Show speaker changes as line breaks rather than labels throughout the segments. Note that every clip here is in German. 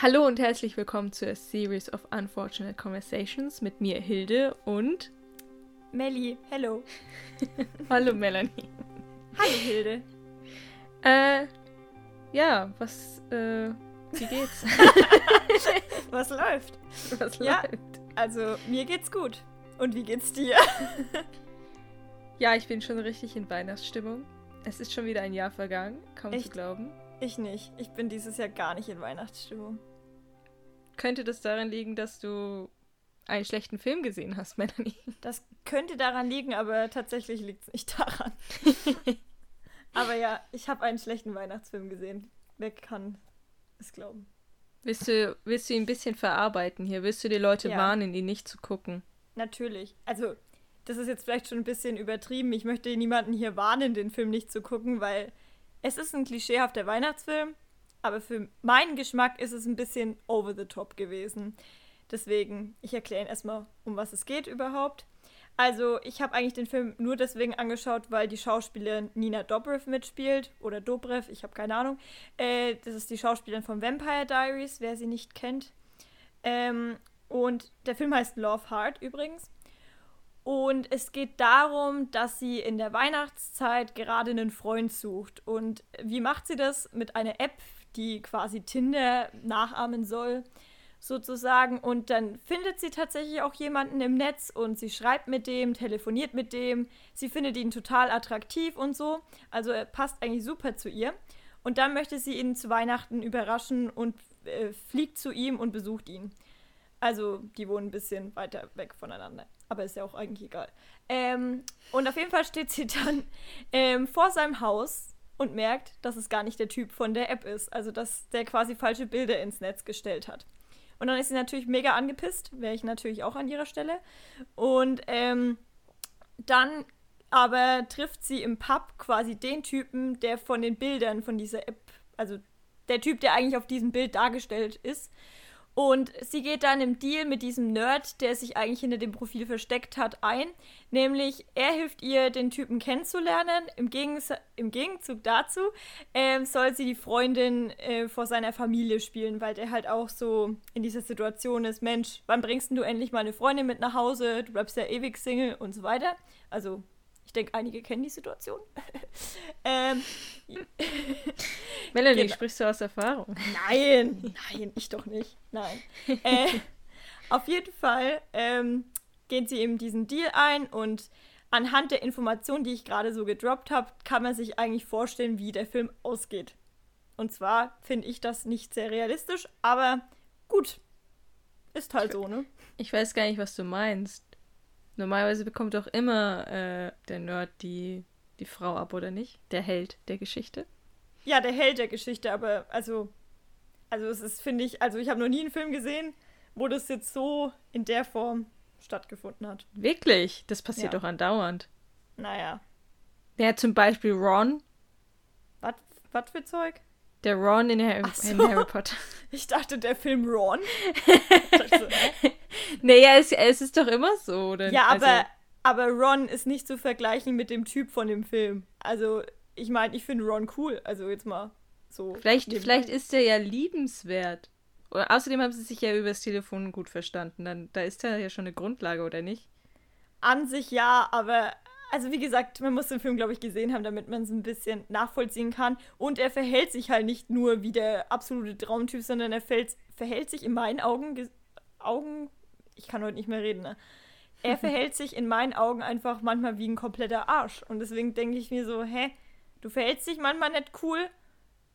Hallo und herzlich willkommen zu A Series of Unfortunate Conversations mit mir, Hilde und.
Melli, hello.
Hallo, Melanie.
Hallo, Hilde.
Äh, ja, was, äh, wie geht's?
Was läuft?
was
Ja.
läuft?
Also, mir geht's gut. Und wie geht's dir?
Ja, ich bin schon richtig in Weihnachtsstimmung. Es ist schon wieder ein Jahr vergangen, kaum zu
Echt?
glauben.
Ich nicht. Ich bin dieses Jahr gar nicht in Weihnachtsstimmung.
Könnte das daran liegen, dass du einen schlechten Film gesehen hast, Melanie?
Das könnte daran liegen, aber tatsächlich liegt's nicht daran. aber ja, ich habe einen schlechten Weihnachtsfilm gesehen. Wer kann es glauben?
Willst du, willst du ihn ein bisschen verarbeiten hier? Willst du die Leute
Ja.
warnen, ihn nicht zu gucken?
Natürlich. Also, das ist jetzt vielleicht schon ein bisschen übertrieben. Ich möchte niemanden hier warnen, den Film nicht zu gucken, weil es ist ein klischeehafter Weihnachtsfilm, aber für meinen Geschmack ist es ein bisschen over the top gewesen. Deswegen, ich erkläre Ihnen erstmal, um was es geht überhaupt. Also, ich habe eigentlich den Film nur deswegen angeschaut, weil die Schauspielerin Nina Dobrev mitspielt. Oder Dobrev, ich habe keine Ahnung. Äh, das ist die Schauspielerin von Vampire Diaries, wer sie nicht kennt. Ähm, und der Film heißt Love Heart übrigens. Und es geht darum, dass sie in der Weihnachtszeit gerade einen Freund sucht. Und wie macht sie das? Mit einer App, die quasi Tinder nachahmen soll, sozusagen. Und dann findet sie tatsächlich auch jemanden im Netz und sie schreibt mit dem, telefoniert mit dem. Sie findet ihn total attraktiv und so. Also er passt eigentlich super zu ihr. Und dann möchte sie ihn zu Weihnachten überraschen und äh, fliegt zu ihm und besucht ihn. Also, die wohnen ein bisschen weiter weg voneinander. Aber ist ja auch eigentlich egal. Ähm, und auf jeden Fall steht sie dann ähm, vor seinem Haus und merkt, dass es gar nicht der Typ von der App ist. Also, dass der quasi falsche Bilder ins Netz gestellt hat. Und dann ist sie natürlich mega angepisst. Wäre ich natürlich auch an ihrer Stelle. Und ähm, dann aber trifft sie im Pub quasi den Typen, der von den Bildern von dieser App, also der Typ, der eigentlich auf diesem Bild dargestellt ist. Und sie geht dann im Deal mit diesem Nerd, der sich eigentlich hinter dem Profil versteckt hat, ein. Nämlich, er hilft ihr, den Typen kennenzulernen. Im, Gegens im Gegenzug dazu ähm, soll sie die Freundin äh, vor seiner Familie spielen, weil der halt auch so in dieser Situation ist: Mensch, wann bringst du endlich mal eine Freundin mit nach Hause? Du bleibst ja ewig Single und so weiter. Also, denke, einige kennen die Situation. ähm,
Melanie,
Genau.
sprichst du aus Erfahrung?
Nein, nein, ich doch nicht. Nein. äh, auf jeden Fall ähm, gehen sie eben diesen Deal ein und anhand der Informationen, die ich gerade so gedroppt habe, kann man sich eigentlich vorstellen, wie der Film ausgeht. Und zwar finde ich das nicht sehr realistisch, aber gut. Ist halt so, ne?
Ich weiß gar nicht, was du meinst. Normalerweise bekommt doch immer äh, der Nerd die, die Frau ab, oder nicht? Der Held der Geschichte.
Ja, der Held der Geschichte, aber also, also es ist, finde ich, also ich habe noch nie einen Film gesehen, wo das jetzt so in der Form stattgefunden hat.
Wirklich? Das passiert
Ja.
doch andauernd.
Naja,
Ja, zum Beispiel Ron.
was für Zeug?
Der Ron in Harry,
so.
in Harry Potter.
Ich dachte, der Film Ron. Dachte so?
Naja, es, es ist doch immer so, oder?
ja, aber,
Also,
aber Ron ist nicht zu vergleichen mit dem Typ von dem Film. Also, ich meine, ich finde Ron cool. Also, jetzt mal so.
vielleicht, vielleicht ist er ja liebenswert. Oder außerdem haben sie sich ja übers Telefon gut verstanden. Dann, da ist ja schon eine Grundlage, oder nicht?
An sich ja, aber. Also, wie gesagt, man muss den Film, glaube ich, gesehen haben, damit man es ein bisschen nachvollziehen kann. Und er verhält sich halt nicht nur wie der absolute Traumtyp, sondern er fällt, verhält sich in meinen Augen. Augen. Ich kann heute nicht mehr reden, ne? Er verhält sich in meinen Augen einfach manchmal wie ein kompletter Arsch. Und deswegen denke ich mir so, hä, du verhältst dich manchmal nicht cool.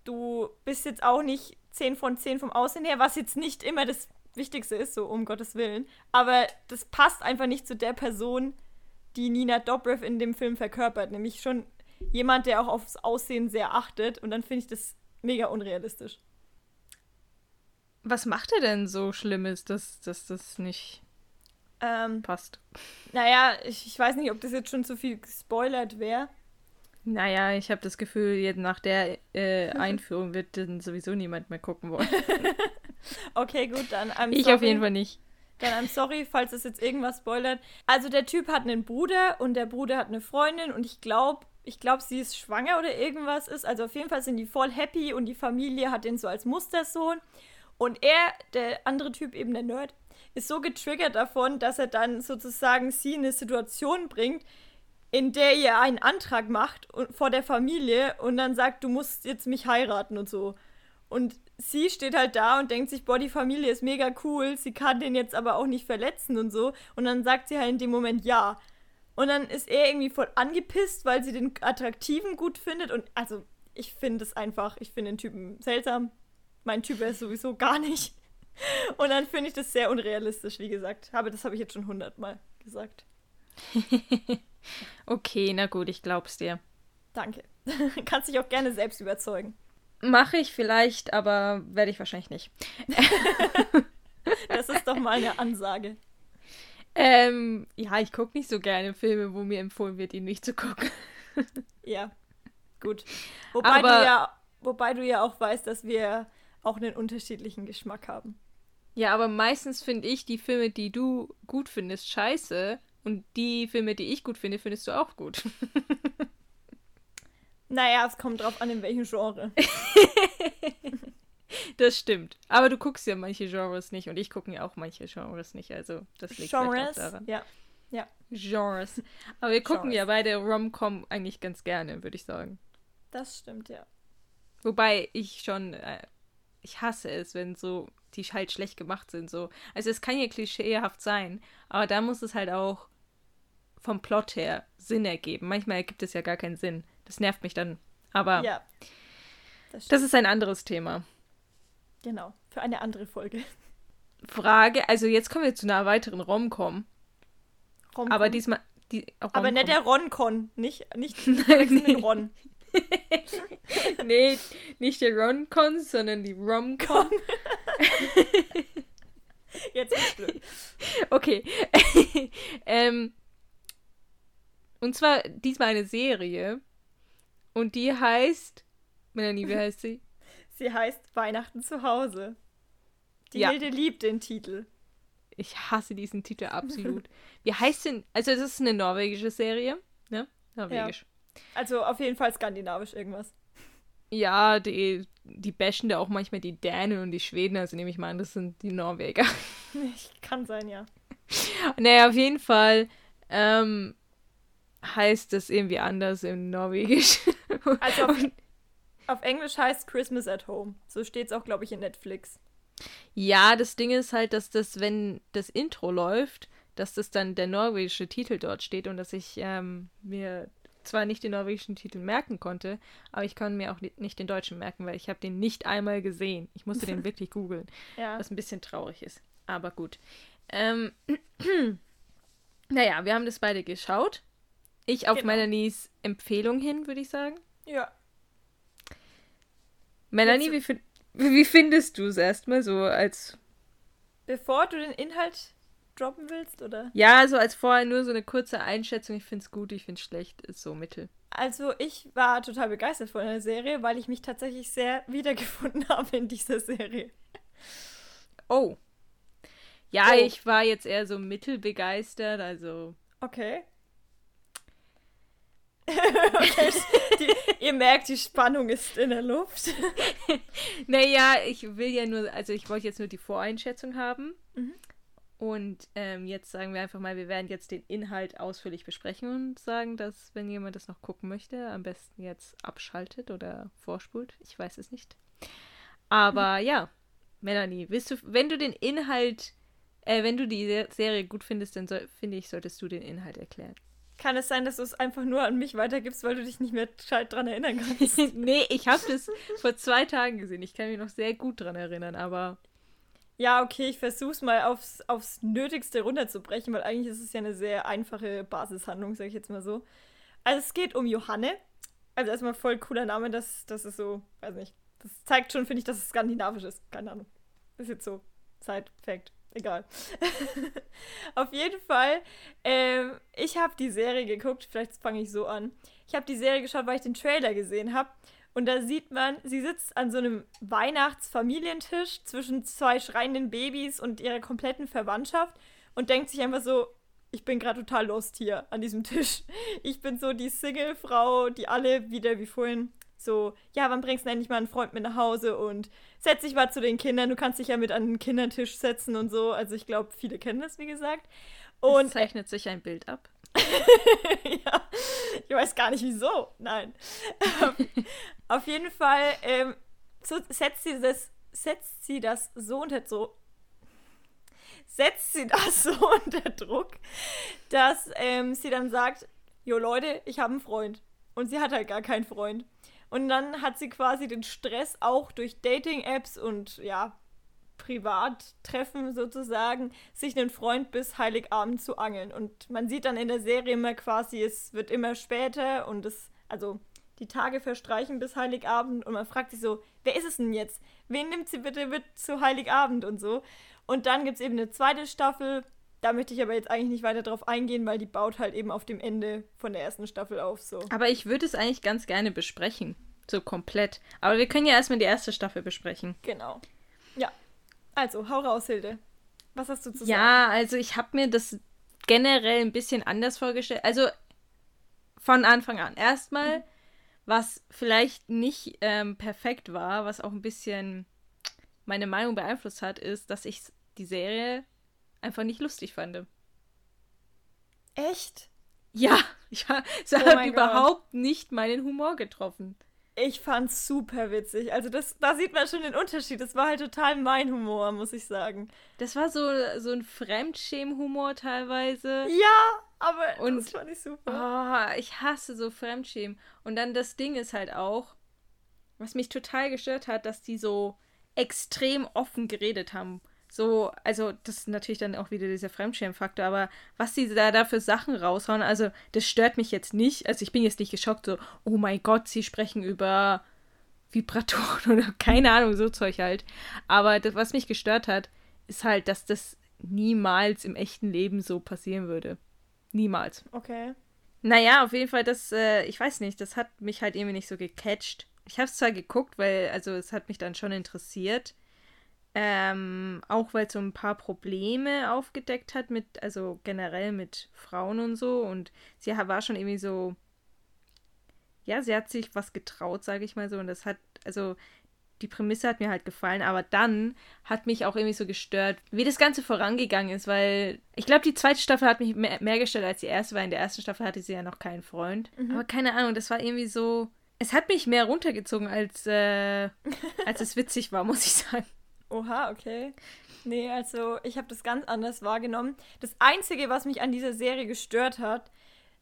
Du bist jetzt auch nicht 10 von 10 vom Aussehen her, was jetzt nicht immer das Wichtigste ist, so um Gottes Willen. Aber das passt einfach nicht zu der Person, die Nina Dobrev in dem Film verkörpert. Nämlich schon jemand, der auch aufs Aussehen sehr achtet. Und dann finde ich das mega unrealistisch.
Was macht er denn so Schlimmes, dass, dass das nicht
Ähm,
passt?
naja, ich, ich weiß nicht, ob das jetzt schon zu viel gespoilert wäre.
Naja, ich habe das Gefühl, jetzt nach der äh, Einführung wird dann sowieso niemand mehr gucken wollen.
Okay, gut, dann. I'm
Ich
sorry.
auf jeden Fall nicht.
Dann I'm sorry, falls es jetzt irgendwas spoilert. Also der Typ hat einen Bruder und der Bruder hat eine Freundin und ich glaube, ich glaube, sie ist schwanger oder irgendwas ist. Also auf jeden Fall sind die voll happy und die Familie hat den so als Mustersohn. Und er, der andere Typ, eben der Nerd, ist so getriggert davon, dass er dann sozusagen sie in eine Situation bringt, in der ihr einen Antrag macht vor der Familie und dann sagt, du musst jetzt mich heiraten und so. Und sie steht halt da und denkt sich, boah, die Familie ist mega cool, sie kann den jetzt aber auch nicht verletzen und so. Und dann sagt sie halt in dem Moment ja. Und dann ist er irgendwie voll angepisst, weil sie den Attraktiven gut findet. Und also, ich finde es einfach, ich finde den Typen seltsam. Mein Typ ist sowieso gar nicht. Und dann finde ich das sehr unrealistisch, wie gesagt. Aber das habe ich jetzt schon hundertmal gesagt.
okay, na gut, ich glaub's dir.
Danke. Kannst dich auch gerne selbst überzeugen.
Mache ich vielleicht, aber werde ich wahrscheinlich nicht.
das ist doch mal eine Ansage.
Ähm, ja, ich gucke nicht so gerne Filme, wo mir empfohlen wird, ihn nicht zu gucken.
ja, gut. Wobei aber, du ja, wobei du ja auch weißt, dass wir auch einen unterschiedlichen Geschmack haben.
Ja, aber meistens finde ich die Filme, die du gut findest, scheiße. Und die Filme, die ich gut finde, findest du auch gut.
naja, es kommt drauf an, in welchem Genre.
das stimmt. Aber du guckst ja manche Genres nicht und ich gucke ja auch manche Genres nicht. Also das liegt Genres, auch daran.
Ja. ja.
Genres. Aber wir gucken Genres. ja beide Rom-Com eigentlich ganz gerne, würde ich sagen.
Das stimmt, ja.
Wobei ich schon, äh, ich hasse es, wenn so die halt schlecht gemacht sind. So. Also es kann ja klischeehaft sein, aber da muss es halt auch vom Plot her Sinn ergeben. Manchmal ergibt es ja gar keinen Sinn. Das nervt mich dann. Aber ja, das, das ist ein anderes Thema.
Genau, für eine andere Folge.
Frage, also jetzt kommen wir zu einer weiteren Romcom. Rom aber diesmal. Die,
aber nicht der Roncon, nicht, nicht den Ron.
nee, nicht der Roncon, sondern die Romcom.
jetzt ist blöd.
Okay. ähm, und zwar diesmal eine Serie. Und die heißt. Melanie, wie heißt sie?
Sie heißt Weihnachten zu Hause. Die ja. Hilde liebt den Titel.
Ich hasse diesen Titel absolut. wie heißt denn. Also, das ist eine norwegische Serie, ne? Norwegisch.
Ja. Also, auf jeden Fall skandinavisch irgendwas.
Ja, die, die bashen da auch manchmal die Dänen und die Schweden, also nehme ich mal an, das sind die Norweger.
Kann sein, ja.
Naja, auf jeden Fall ähm, heißt das irgendwie anders im Norwegisch.
Also auf, auf Englisch heißt Christmas at Home. So steht es auch, glaube ich, in Netflix.
Ja, das Ding ist halt, dass das, wenn das Intro läuft, dass das dann der norwegische Titel dort steht und dass ich ähm, mir zwar nicht den norwegischen Titel merken konnte, aber ich kann mir auch nicht den deutschen merken, weil ich habe den nicht einmal gesehen. Ich musste den wirklich googeln, ja. was ein bisschen traurig ist. Aber gut. Ähm, naja, wir haben das beide geschaut. Ich auf genau. Melanies Empfehlung hin, würde ich sagen.
Ja.
Melanie, wie, wie findest du es erstmal so als.
Bevor du den Inhalt droppen willst, oder?
Ja, so als vorher nur so eine kurze Einschätzung. Ich finde es gut, ich finde es schlecht, ist so mittel.
Also, ich war total begeistert von der Serie, weil ich mich tatsächlich sehr wiedergefunden habe in dieser Serie.
Oh. Ja, oh. ich war jetzt eher so mittelbegeistert, also.
Okay. okay, die, ihr merkt, die Spannung ist in der Luft.
naja, ich will ja nur, also ich wollte jetzt nur die Voreinschätzung haben. Mhm. Und ähm, jetzt sagen wir einfach mal, wir werden jetzt den Inhalt ausführlich besprechen und sagen, dass, wenn jemand das noch gucken möchte, am besten jetzt abschaltet oder vorspult. Ich weiß es nicht. Aber mhm. ja, Melanie, willst du, wenn du den Inhalt, äh, wenn du die Serie gut findest, dann soll, finde ich, solltest du den Inhalt erklären.
Kann es sein, dass du es einfach nur an mich weitergibst, weil du dich nicht mehr gescheit dran erinnern kannst?
nee, ich habe das vor zwei Tagen gesehen. Ich kann mich noch sehr gut dran erinnern, aber.
Ja, okay, ich versuch's mal aufs, aufs Nötigste runterzubrechen, weil eigentlich ist es ja eine sehr einfache Basishandlung, sag ich jetzt mal so. Also es geht um Johanne. Also erstmal voll cooler Name, das, das ist so, weiß nicht. Das zeigt schon, finde ich, dass es skandinavisch ist. Keine Ahnung. Ist jetzt so. Side-Fact. Egal. Auf jeden Fall, ähm, ich habe die Serie geguckt, vielleicht fange ich so an. Ich habe die Serie geschaut, weil ich den Trailer gesehen habe. Und da sieht man, sie sitzt an so einem Weihnachtsfamilientisch zwischen zwei schreienden Babys und ihrer kompletten Verwandtschaft und denkt sich einfach so, ich bin gerade total lost hier an diesem Tisch. Ich bin so die Single-Frau, die alle wieder wie vorhin So, ja, wann bringst du endlich mal einen Freund mit nach Hause und setz dich mal zu den Kindern. Du kannst dich ja mit an den Kindertisch setzen und so. Also ich glaube, viele kennen das, wie gesagt.
Und es zeichnet sich ein Bild ab.
ja, ich weiß gar nicht wieso. Nein. Auf jeden Fall ähm, so setzt sie das, setzt sie das so unter so setzt sie das so unter Druck, dass ähm, sie dann sagt, jo Leute, ich habe einen Freund. Und sie hat halt gar keinen Freund. Und dann hat sie quasi den Stress auch durch Dating-Apps und ja, Privattreffen sozusagen, sich einen Freund bis Heiligabend zu angeln. Und man sieht dann in der Serie immer quasi, es wird immer später und es, also die Tage verstreichen bis Heiligabend und man fragt sich so, wer ist es denn jetzt? Wen nimmt sie bitte mit zu Heiligabend und so? Und dann gibt es eben eine zweite Staffel. Da möchte ich aber jetzt eigentlich nicht weiter drauf eingehen, weil die baut halt eben auf dem Ende von der ersten Staffel auf. So.
Aber ich würde es eigentlich ganz gerne besprechen. So komplett. Aber wir können ja erstmal die erste Staffel besprechen.
Genau. Ja. Also, hau raus, Hilde. Was hast du zu
sagen? Ja, also ich habe mir das generell ein bisschen anders vorgestellt. Also von Anfang an. Erstmal, mhm. was vielleicht nicht ähm, perfekt war, was auch ein bisschen meine Meinung beeinflusst hat, ist, dass ich die Serie einfach nicht lustig fand.
Echt?
Ja, ich, es oh hat überhaupt Gott. nicht meinen Humor getroffen.
Ich fand's super witzig. Also das, da sieht man schon den Unterschied. Das war halt total mein Humor, muss ich sagen.
Das war so, so ein Fremdschämen-Humor teilweise.
Ja, aber Und, das fand ich super.
Oh, ich hasse so Fremdschämen. Und dann das Ding ist halt auch, was mich total gestört hat, dass die so extrem offen geredet haben. So, also das ist natürlich dann auch wieder dieser Fremdschirmfaktor, aber was sie da, da für Sachen raushauen, also das stört mich jetzt nicht. Also ich bin jetzt nicht geschockt, so, oh mein Gott, sie sprechen über Vibratoren oder keine Ahnung, so Zeug halt. Aber das, was mich gestört hat, ist halt, dass das niemals im echten Leben so passieren würde. Niemals.
Okay.
Naja, auf jeden Fall, das, äh, ich weiß nicht, das hat mich halt irgendwie nicht so gecatcht. Ich habe es zwar geguckt, weil, also es hat mich dann schon interessiert. Ähm, auch weil es so ein paar Probleme aufgedeckt hat mit, also generell mit Frauen und so. Und sie war schon irgendwie so, ja, sie hat sich was getraut, sage ich mal so. Und das hat, also die Prämisse hat mir halt gefallen, aber dann hat mich auch irgendwie so gestört, wie das Ganze vorangegangen ist, weil ich glaube, die zweite Staffel hat mich mehr, mehr, gestört als die erste, weil in der ersten Staffel hatte sie ja noch keinen Freund. Mhm. Aber keine Ahnung, das war irgendwie so, es hat mich mehr runtergezogen, als, äh, als es witzig war, muss ich sagen.
Oha, okay. Nee, also ich habe das ganz anders wahrgenommen. Das Einzige, was mich an dieser Serie gestört hat,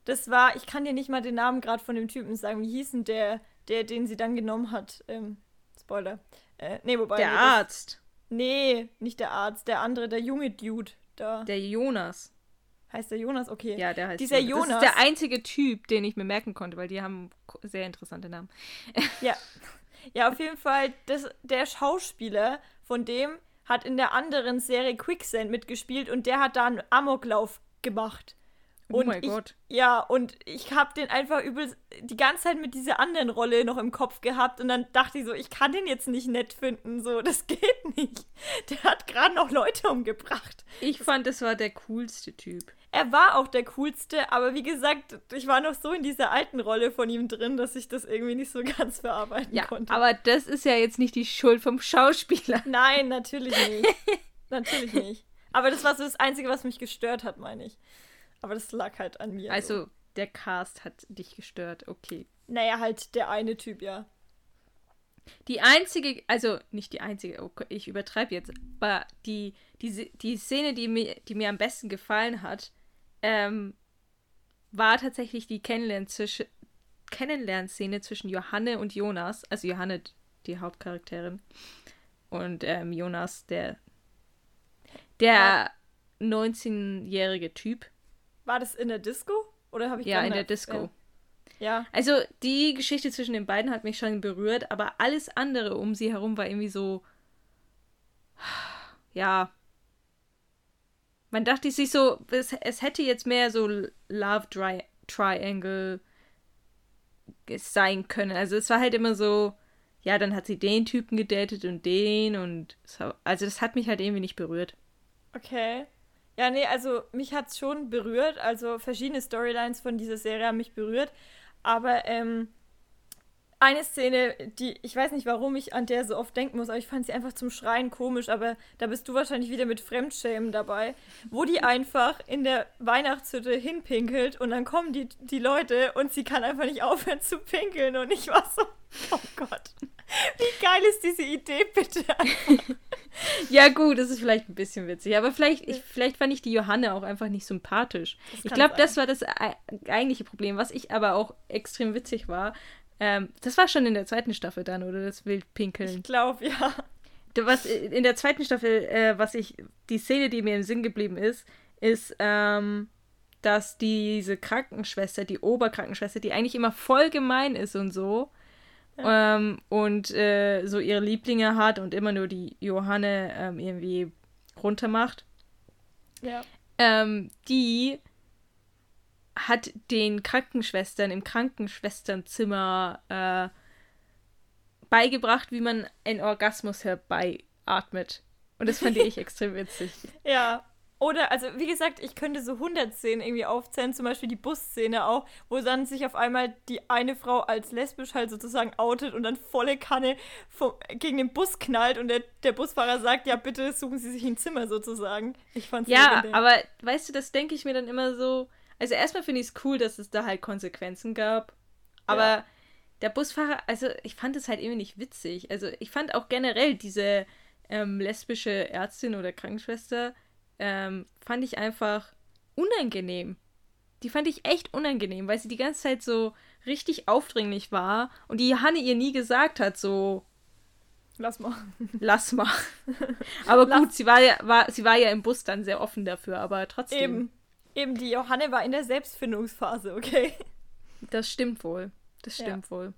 das war, ich kann dir nicht mal den Namen gerade von dem Typen sagen. Wie hieß denn der, der, den sie dann genommen hat? Ähm, Spoiler. Äh, nee, wobei.
Der nee, Arzt. Das,
nee, nicht der Arzt, der andere, der junge Dude da.
Der Jonas.
Heißt der Jonas? Okay.
Ja, der heißt
Dieser Jonas.
Das ist der einzige Typ, den ich mir merken konnte, weil die haben sehr interessante Namen.
ja. Ja, auf jeden Fall, das, der Schauspieler von dem hat in der anderen Serie Quicksand mitgespielt und der hat da einen Amoklauf gemacht.
Oh mein
ich,
Gott.
Ja, und ich habe den einfach übel die ganze Zeit mit dieser anderen Rolle noch im Kopf gehabt und dann dachte ich so, ich kann den jetzt nicht nett finden, so, das geht nicht. Der hat gerade noch Leute umgebracht.
Ich fand, das war der coolste Typ.
Er war auch der coolste, aber wie gesagt, ich war noch so in dieser alten Rolle von ihm drin, dass ich das irgendwie nicht so ganz verarbeiten
ja,
konnte.
Aber das ist ja jetzt nicht die Schuld vom Schauspieler.
Nein, natürlich nicht. natürlich nicht. Aber das war so das Einzige, was mich gestört hat, meine ich. Aber das lag halt an mir.
Also, so. der Cast hat dich gestört, okay.
Naja, halt der eine Typ, ja.
Die einzige, also nicht die einzige, okay, ich übertreibe jetzt, aber die, die, die Szene, die mir, die mir am besten gefallen hat, ähm, war tatsächlich die Kennenlernszene zwischen Johanne und Jonas. Also Johanne, die Hauptcharakterin. Und ähm, Jonas, der, der 19-jährige Typ.
War das in der Disco? Oder habe ich
Ja, in der Disco.
Ja.
Also die Geschichte zwischen den beiden hat mich schon berührt, aber alles andere um sie herum war irgendwie so. Ja, man dachte sich so, es, es hätte jetzt mehr so Love Tri Triangle sein können. Also es war halt immer so, ja, dann hat sie den Typen gedatet und den und so. also das hat mich halt irgendwie nicht berührt.
Okay. Ja, nee, also mich hat es schon berührt. Also verschiedene Storylines von dieser Serie haben mich berührt. Aber ähm, eine Szene, die, ich weiß nicht, warum ich an der so oft denken muss, aber ich fand sie einfach zum Schreien komisch, aber da bist du wahrscheinlich wieder mit Fremdschämen dabei, wo die einfach in der Weihnachtshütte hinpinkelt und dann kommen die, die Leute und sie kann einfach nicht aufhören zu pinkeln und ich war so, oh Gott, wie geil ist diese Idee bitte
ja gut, das ist vielleicht ein bisschen witzig, aber vielleicht, ich, vielleicht fand ich die Johanne auch einfach nicht sympathisch. Ich glaube, das war das eigentliche Problem, was ich aber auch extrem witzig war, ähm, das war schon in der zweiten Staffel dann, oder das Wildpinkeln?
Ich glaube, ja.
Was in der zweiten Staffel, äh, was ich, die Szene, die mir im Sinn geblieben ist, ist, ähm, dass diese Krankenschwester, die Oberkrankenschwester, die eigentlich immer voll gemein ist und so, ja. ähm, und äh, so ihre Lieblinge hat und immer nur die Johanne ähm, irgendwie runtermacht.
Ja.
Ähm, die hat den Krankenschwestern im Krankenschwesternzimmer äh, beigebracht, wie man einen Orgasmus herbeiatmet. Und das fand ich extrem witzig.
Ja. Oder, also wie gesagt, ich könnte so 100 Szenen irgendwie aufzählen, zum Beispiel die Busszene auch, wo dann sich auf einmal die eine Frau als lesbisch halt sozusagen outet und dann volle Kanne vom, gegen den Bus knallt und der, der Busfahrer sagt, ja bitte suchen Sie sich ein Zimmer sozusagen. Ich fand's
Ja, legendär. aber weißt du, das denke ich mir dann immer so, also erstmal finde ich es cool, dass es da halt Konsequenzen gab. Aber ja. der Busfahrer, also ich fand es halt irgendwie nicht witzig. Also ich fand auch generell diese ähm, lesbische Ärztin oder Krankenschwester, ähm, fand ich einfach unangenehm. Die fand ich echt unangenehm, weil sie die ganze Zeit so richtig aufdringlich war und die Hanne ihr nie gesagt hat, so.
Lass mal.
Lass mal. aber gut, Lass. sie war ja, war, sie war ja im Bus dann sehr offen dafür, aber trotzdem.
Eben. Eben, die Johanne war in der Selbstfindungsphase, okay?
Das stimmt wohl. Das stimmt ja. wohl.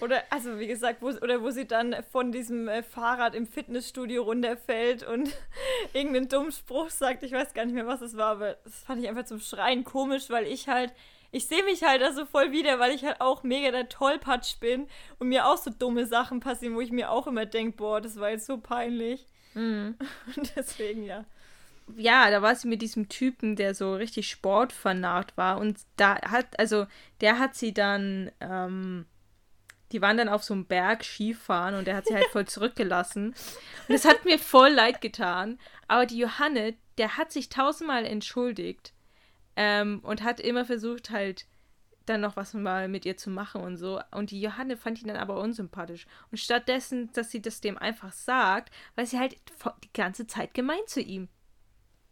Oder, also wie gesagt, wo, oder wo sie dann von diesem äh, Fahrrad im Fitnessstudio runterfällt und irgendeinen dummen Spruch sagt. Ich weiß gar nicht mehr, was es war, aber das fand ich einfach zum Schreien komisch, weil ich halt, ich sehe mich halt da so voll wieder, weil ich halt auch mega der Tollpatsch bin und mir auch so dumme Sachen passieren, wo ich mir auch immer denke, boah, das war jetzt so peinlich. Mhm. Und deswegen, ja
ja, da war sie mit diesem Typen, der so richtig sportfanat war. Und da hat, also, der hat sie dann, ähm, die waren dann auf so einem Berg Skifahren und der hat sie halt voll zurückgelassen. Und es hat mir voll leid getan. Aber die Johanne, der hat sich tausendmal entschuldigt ähm, und hat immer versucht, halt dann noch was mal mit ihr zu machen und so. Und die Johanne fand ihn dann aber unsympathisch. Und stattdessen, dass sie das dem einfach sagt, weil sie halt die ganze Zeit gemein zu ihm.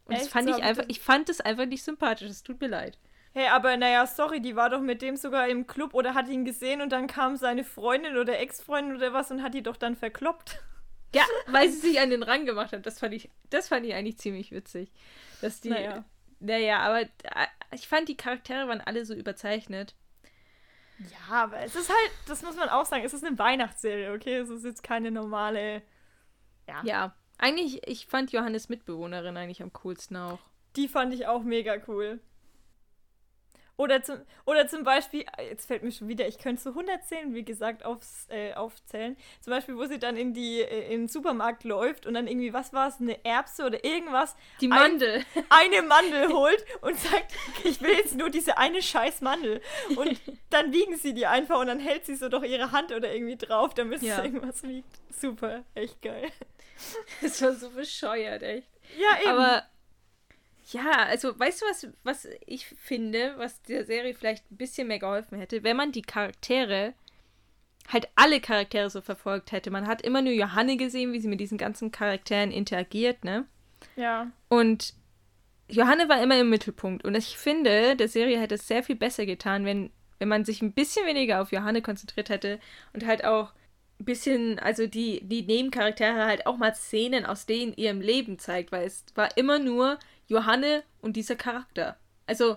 Und Echt? das fand so, ich einfach, ich fand es einfach nicht sympathisch. Es tut mir leid.
Hey, aber naja, sorry, die war doch mit dem sogar im Club oder hat ihn gesehen und dann kam seine Freundin oder Ex-Freundin oder was und hat die doch dann verkloppt.
Ja, weil sie sich an den Rang gemacht hat. Das fand ich, das fand ich eigentlich ziemlich witzig. Dass die. Naja. Naja, aber äh, ich fand die Charaktere waren alle so überzeichnet.
Ja, aber es ist halt, das muss man auch sagen, es ist eine Weihnachtsserie, okay? Es ist jetzt keine normale.
Ja. Ja. Eigentlich, ich fand Johannes Mitbewohnerin eigentlich am coolsten auch.
Die fand ich auch mega cool. Oder zum, oder zum Beispiel, jetzt fällt mir schon wieder, ich könnte so 110, wie gesagt, aufs, äh, aufzählen. Zum Beispiel, wo sie dann in, die, äh, in den Supermarkt läuft und dann irgendwie, was war es, eine Erbse oder irgendwas.
Die Mandel.
Ein, eine Mandel holt und sagt, ich will jetzt nur diese eine scheiß Mandel. Und dann wiegen sie die einfach und dann hält sie so doch ihre Hand oder irgendwie drauf, damit ja. es irgendwas wiegt. Super, echt geil.
Das war so bescheuert, echt.
Ja, eben.
Aber ja, also weißt du, was, was ich finde, was der Serie vielleicht ein bisschen mehr geholfen hätte, wenn man die Charaktere, halt alle Charaktere so verfolgt hätte. Man hat immer nur Johanne gesehen, wie sie mit diesen ganzen Charakteren interagiert, ne?
Ja.
Und Johanne war immer im Mittelpunkt. Und ich finde, der Serie hätte es sehr viel besser getan, wenn, wenn man sich ein bisschen weniger auf Johanne konzentriert hätte und halt auch bisschen, also die, die Nebencharaktere halt auch mal Szenen aus denen ihrem Leben zeigt, weil es war immer nur Johanne und dieser Charakter. Also,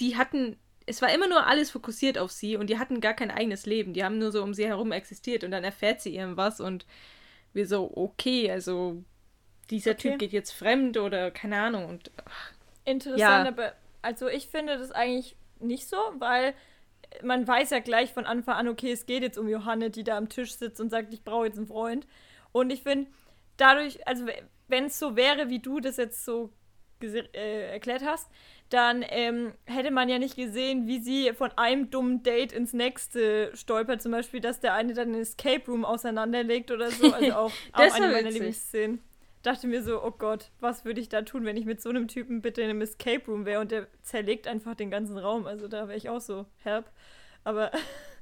die hatten, es war immer nur alles fokussiert auf sie und die hatten gar kein eigenes Leben. Die haben nur so um sie herum existiert und dann erfährt sie irgendwas und wir so, okay, also dieser okay. Typ geht jetzt fremd oder keine Ahnung und. Ach,
Interessant, ja. aber also ich finde das eigentlich nicht so, weil man weiß ja gleich von Anfang an, okay, es geht jetzt um Johanne, die da am Tisch sitzt und sagt, ich brauche jetzt einen Freund. Und ich finde, dadurch, also wenn es so wäre, wie du das jetzt so äh, erklärt hast, dann ähm, hätte man ja nicht gesehen, wie sie von einem dummen Date ins nächste stolpert. Zum Beispiel, dass der eine dann den Escape Room auseinanderlegt oder so. Also auch, auch eine meiner Lieblingsszenen. Dachte mir so, oh Gott, was würde ich da tun, wenn ich mit so einem Typen bitte in einem Escape Room wäre und der zerlegt einfach den ganzen Raum. Also da wäre ich auch so herb. Aber.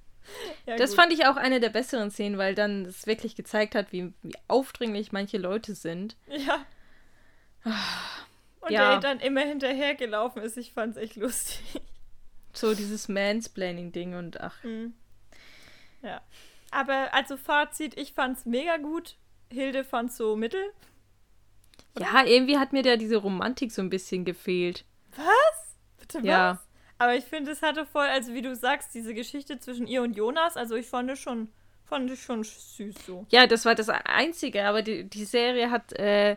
ja, das gut. fand ich auch eine der besseren Szenen, weil dann es wirklich gezeigt hat, wie, wie aufdringlich manche Leute sind.
Ja. Ah. Und ja. der dann immer hinterhergelaufen ist. Ich fand's echt lustig.
So dieses Mansplaining-Ding und ach. Mhm.
Ja. Aber also Fazit, ich fand's mega gut. Hilde fand's so mittel.
Ja, irgendwie hat mir da diese Romantik so ein bisschen gefehlt.
Was? Bitte was? Ja. Aber ich finde, es hatte voll, also wie du sagst, diese Geschichte zwischen ihr und Jonas, also ich fand es schon, fand es schon süß so.
Ja, das war das Einzige, aber die, die Serie hat äh,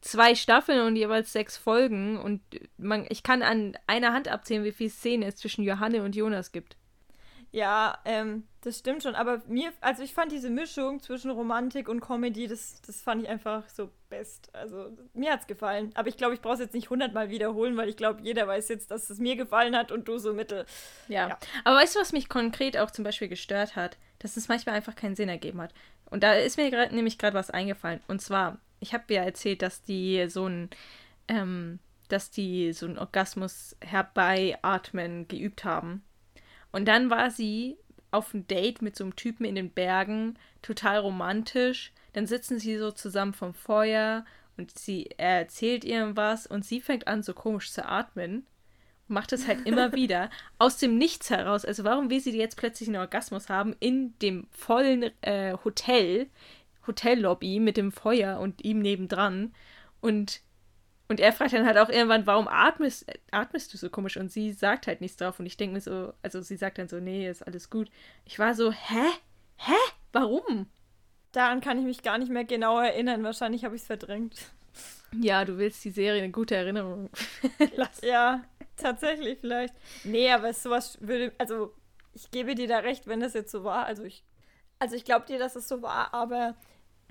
zwei Staffeln und jeweils sechs Folgen und man, ich kann an einer Hand abzählen, wie viele Szenen es zwischen Johanne und Jonas gibt.
Ja, ähm, das stimmt schon, aber mir, also ich fand diese Mischung zwischen Romantik und Comedy, das, das fand ich einfach so best. Also mir hat's gefallen, aber ich glaube, ich brauche es jetzt nicht hundertmal wiederholen, weil ich glaube, jeder weiß jetzt, dass es mir gefallen hat und du so mittel.
Ja. ja. aber weißt du, was mich konkret auch zum Beispiel gestört hat? Dass es manchmal einfach keinen Sinn ergeben hat. Und da ist mir grad, nämlich gerade was eingefallen. Und zwar, ich habe ja erzählt, dass die so ein, ähm, dass die so einen Orgasmus herbeiatmen geübt haben. Und dann war sie auf ein Date mit so einem Typen in den Bergen, total romantisch. Dann sitzen sie so zusammen vom Feuer und sie, er erzählt ihr was und sie fängt an, so komisch zu atmen. Und macht es halt immer wieder aus dem Nichts heraus. Also warum will sie jetzt plötzlich einen Orgasmus haben in dem vollen äh, Hotel, Hotellobby mit dem Feuer und ihm nebendran. Und, und er fragt dann halt auch irgendwann, warum atmest, atmest du so komisch? Und sie sagt halt nichts drauf. Und ich denke mir so, also sie sagt dann so, nee, ist alles gut. Ich war so, hä? Hä? Warum?
Daran kann ich mich gar nicht mehr genau erinnern. Wahrscheinlich habe ich es verdrängt.
Ja, du willst die Serie eine gute Erinnerung
lassen. Ja, tatsächlich vielleicht. Nee, aber sowas würde, also ich gebe dir da recht, wenn das jetzt so war. Also ich, also ich glaube dir, dass es so war, aber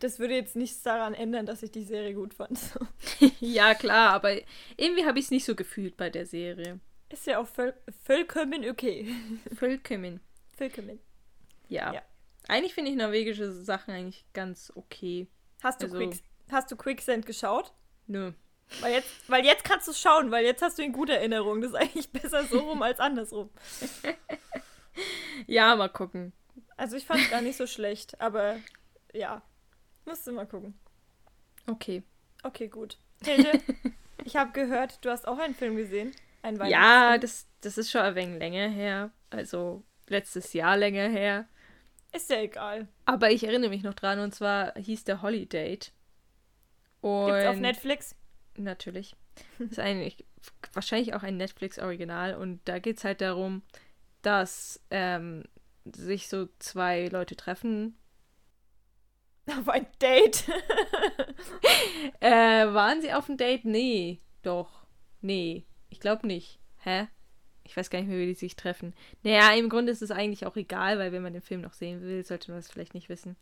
das würde jetzt nichts daran ändern, dass ich die Serie gut fand.
ja, klar, aber irgendwie habe ich es nicht so gefühlt bei der Serie.
Ist ja auch voll, vollkommen okay.
Vollkommen.
Vollkommen.
Ja. ja. Eigentlich finde ich norwegische Sachen eigentlich ganz okay.
Hast du, also, Quick, hast du Quicksand geschaut?
Nö.
Weil jetzt, weil jetzt kannst du schauen, weil jetzt hast du in guter Erinnerung. Das ist eigentlich besser so rum als andersrum.
ja, mal gucken.
Also ich fand es gar nicht so schlecht, aber ja, Musst du mal gucken.
Okay.
Okay, gut. Hilde, ich habe gehört, du hast auch einen Film gesehen.
Ein ja, das, das ist schon ein wenig länger her. Also letztes Jahr länger her.
Ist ja egal.
Aber ich erinnere mich noch dran und zwar hieß der Holiday.
Und Gibt's auf Netflix?
Natürlich. ist eigentlich wahrscheinlich auch ein Netflix-Original und da geht es halt darum, dass ähm, sich so zwei Leute treffen
auf ein Date.
äh, waren sie auf ein Date? Nee. Doch. Nee. Ich glaube nicht. Hä? Ich weiß gar nicht mehr, wie die sich treffen. Naja, im Grunde ist es eigentlich auch egal, weil wenn man den Film noch sehen will, sollte man das vielleicht nicht wissen.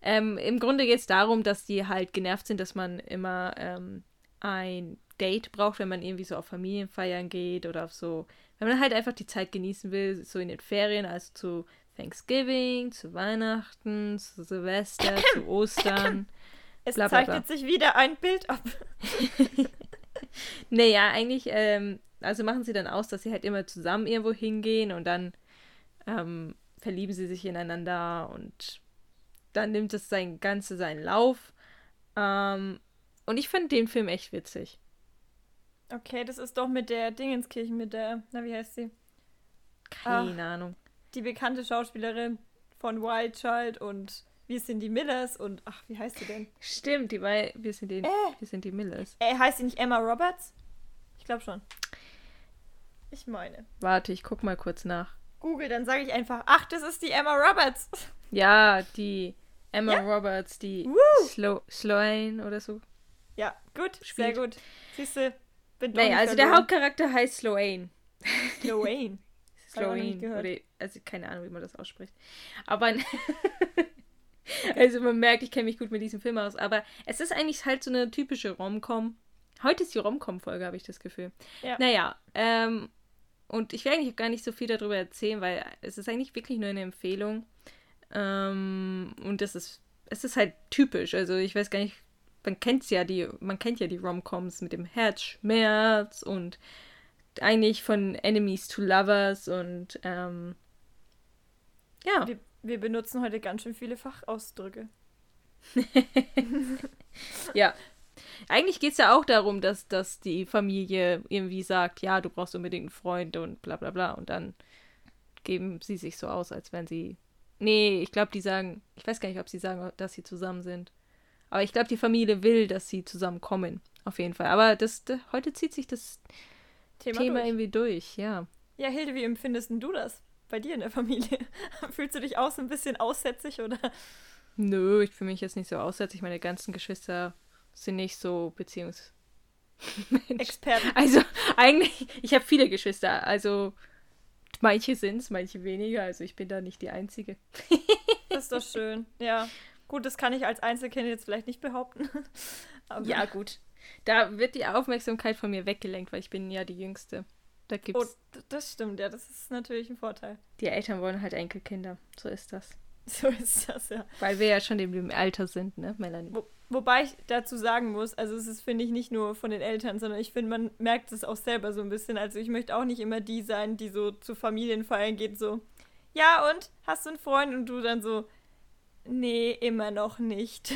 Ähm, Im Grunde geht es darum, dass die halt genervt sind, dass man immer ähm, ein Date braucht, wenn man irgendwie so auf Familienfeiern geht oder auf so, wenn man halt einfach die Zeit genießen will, so in den Ferien, also zu Thanksgiving, zu Weihnachten, zu Silvester, zu Ostern.
Es bla, bla, bla. zeichnet sich wieder ein Bild ab.
naja, eigentlich, ähm, also machen sie dann aus, dass sie halt immer zusammen irgendwo hingehen und dann ähm, verlieben sie sich ineinander und dann nimmt es sein Ganze seinen Lauf. Ähm, und ich fand den Film echt witzig.
Okay, das ist doch mit der Dingenskirche, mit der, na, wie heißt sie?
Keine Ach. Ahnung
die bekannte Schauspielerin von Wild Child und wir sind die Millers und ach, wie heißt sie denn?
Stimmt, die war wir sind die, äh, wir sind die Millers.
Äh, heißt sie nicht Emma Roberts? Ich glaube schon. Ich meine.
Warte, ich guck mal kurz nach.
Google, dann sage ich einfach, ach, das ist die Emma Roberts.
Ja, die Emma ja? Roberts, die Slo Sloane oder so.
Ja, gut, spielt. sehr gut. Siehst du,
bin Naja, also der Hauptcharakter heißt Sloane.
Sloane.
Sloane. Oder, also keine Ahnung, wie man das ausspricht. Aber also man merkt, ich kenne mich gut mit diesem Film aus. Aber es ist eigentlich halt so eine typische Rom-Com. Heute ist die Romcom-Folge, habe ich das Gefühl.
Ja.
Naja, ähm, und ich will eigentlich gar nicht so viel darüber erzählen, weil es ist eigentlich wirklich nur eine Empfehlung. Ähm, und das ist, es ist halt typisch. Also ich weiß gar nicht, man kennt ja die, man kennt ja die Romcoms mit dem Herzschmerz und eigentlich von Enemies to Lovers und ähm, ja.
Wir, wir benutzen heute ganz schön viele Fachausdrücke.
ja. Eigentlich geht es ja auch darum, dass, dass die Familie irgendwie sagt, ja, du brauchst unbedingt einen Freund und bla bla bla. Und dann geben sie sich so aus, als wenn sie. Nee, ich glaube, die sagen, ich weiß gar nicht, ob sie sagen, dass sie zusammen sind. Aber ich glaube, die Familie will, dass sie zusammenkommen. Auf jeden Fall. Aber das, das heute zieht sich das Thema, Thema durch. irgendwie durch, ja.
Ja, Hilde, wie empfindest du das bei dir in der Familie? Fühlst du dich auch so ein bisschen aussätzig oder?
Nö, ich fühle mich jetzt nicht so aussätzlich. Meine ganzen Geschwister sind nicht so Beziehungs.
Experten.
Also eigentlich, ich habe viele Geschwister. Also manche sind es, manche weniger. Also ich bin da nicht die Einzige.
das ist doch schön. Ja. Gut, das kann ich als Einzelkind jetzt vielleicht nicht behaupten.
Aber ja, gut. Da wird die Aufmerksamkeit von mir weggelenkt, weil ich bin ja die Jüngste. Da gibt's
oh, das stimmt, ja, das ist natürlich ein Vorteil.
Die Eltern wollen halt Enkelkinder. So ist das.
So ist das, ja.
Weil wir ja schon in dem Alter sind, ne, Melanie?
Wo, wobei ich dazu sagen muss, also es ist, finde ich, nicht nur von den Eltern, sondern ich finde, man merkt es auch selber so ein bisschen. Also ich möchte auch nicht immer die sein, die so zu Familienfeiern geht, so, ja und, hast du einen Freund? Und du dann so, nee, immer noch nicht.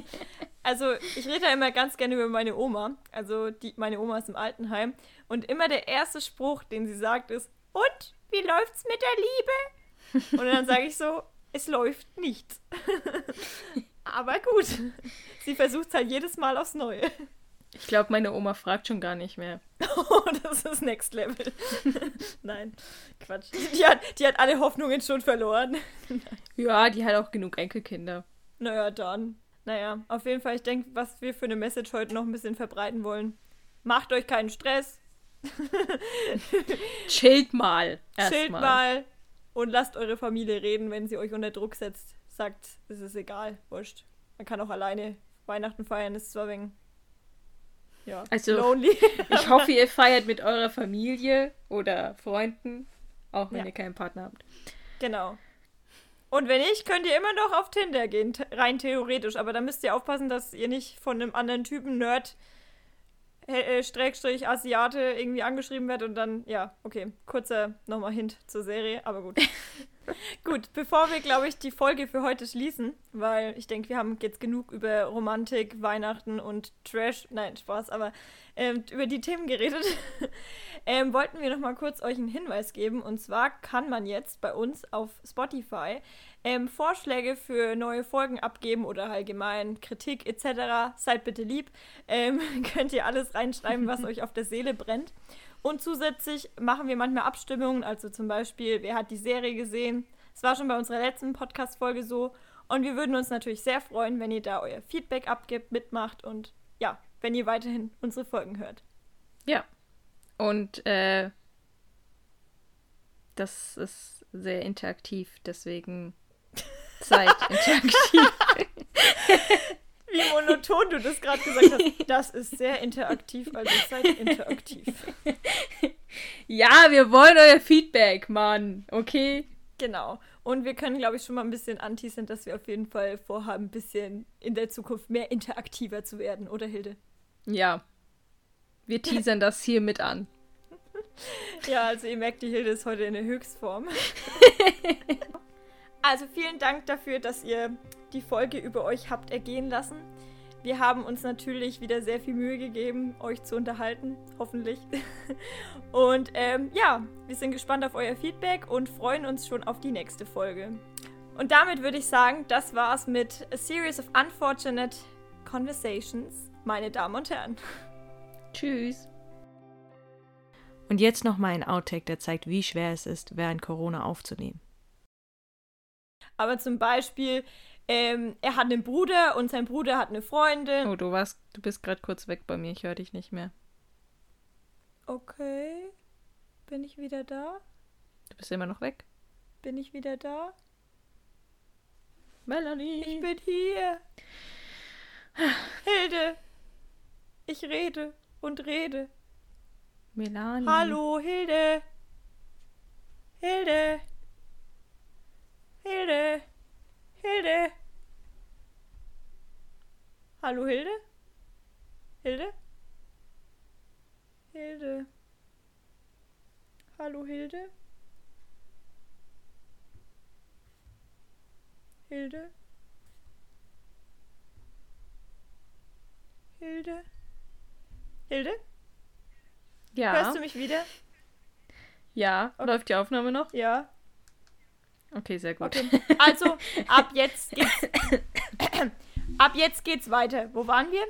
also ich rede da immer ganz gerne über meine Oma. Also die, meine Oma ist im Altenheim. Und immer der erste Spruch, den sie sagt, ist, und, wie läuft's mit der Liebe? Und dann sage ich so, es läuft nicht. Aber gut. Sie versucht es halt jedes Mal aufs Neue.
Ich glaube, meine Oma fragt schon gar nicht mehr.
Oh, das ist Next Level. Nein, Quatsch. Die hat, die hat alle Hoffnungen schon verloren.
ja, die hat auch genug Enkelkinder.
Naja, dann. Naja, auf jeden Fall, ich denke, was wir für eine Message heute noch ein bisschen verbreiten wollen. Macht euch keinen Stress.
Chillt mal.
Chillt mal. mal und lasst eure Familie reden, wenn sie euch unter Druck setzt. Sagt, es ist egal, wurscht. Man kann auch alleine Weihnachten feiern, ist zwar wegen ja,
also, lonely. ich hoffe, ihr feiert mit eurer Familie oder Freunden, auch wenn ja. ihr keinen Partner habt.
Genau. Und wenn nicht, könnt ihr immer noch auf Tinder gehen, rein theoretisch. Aber da müsst ihr aufpassen, dass ihr nicht von einem anderen Typen Nerd äh, Streckstrich Asiate irgendwie angeschrieben wird und dann, ja, okay, kurzer nochmal Hint zur Serie, aber gut. gut, bevor wir, glaube ich, die Folge für heute schließen, weil ich denke, wir haben jetzt genug über Romantik, Weihnachten und Trash, nein, Spaß, aber ähm, über die Themen geredet, ähm, wollten wir nochmal kurz euch einen Hinweis geben und zwar kann man jetzt bei uns auf Spotify ähm, Vorschläge für neue Folgen abgeben oder allgemein Kritik etc., seid bitte lieb. Ähm, könnt ihr alles reinschreiben, was euch auf der Seele brennt. Und zusätzlich machen wir manchmal Abstimmungen, also zum Beispiel, wer hat die Serie gesehen? Es war schon bei unserer letzten Podcast-Folge so. Und wir würden uns natürlich sehr freuen, wenn ihr da euer Feedback abgibt, mitmacht und ja, wenn ihr weiterhin unsere Folgen hört.
Ja. Und äh, das ist sehr interaktiv, deswegen Zeit interaktiv.
Wie monoton du das gerade gesagt hast. Das ist sehr interaktiv, also seid interaktiv.
Ja, wir wollen euer Feedback, Mann. Okay?
Genau. Und wir können, glaube ich, schon mal ein bisschen anteasern, dass wir auf jeden Fall vorhaben, ein bisschen in der Zukunft mehr interaktiver zu werden, oder Hilde?
Ja. Wir teasern das hier mit an.
Ja, also ihr merkt, die Hilde ist heute in der Höchstform. Also vielen Dank dafür, dass ihr die Folge über euch habt ergehen lassen. Wir haben uns natürlich wieder sehr viel Mühe gegeben, euch zu unterhalten, hoffentlich. Und ähm, ja, wir sind gespannt auf euer Feedback und freuen uns schon auf die nächste Folge. Und damit würde ich sagen, das war's mit A Series of Unfortunate Conversations, meine Damen und Herren.
Tschüss. Und jetzt noch mal ein Outtake, der zeigt, wie schwer es ist, während Corona aufzunehmen.
Aber zum Beispiel, ähm, er hat einen Bruder und sein Bruder hat eine Freundin.
Oh, du warst, du bist gerade kurz weg bei mir, ich höre dich nicht mehr.
Okay. Bin ich wieder da?
Du bist immer noch weg.
Bin ich wieder da?
Melanie.
Ich bin hier. Hilde. Ich Ich rede und rede.
Melanie.
Hallo, Hilde. Hilde. Hilde. Hilde. Hallo, Hilde? Hilde? Hilde. Hallo, Hilde? Hilde? Hilde? Hilde?
Ja.
Hörst du mich wieder?
Ja. Läuft die Aufnahme noch?
Ja.
Okay, sehr gut.
Okay. Also, ab jetzt geht's. ab jetzt geht's weiter. Wo waren wir?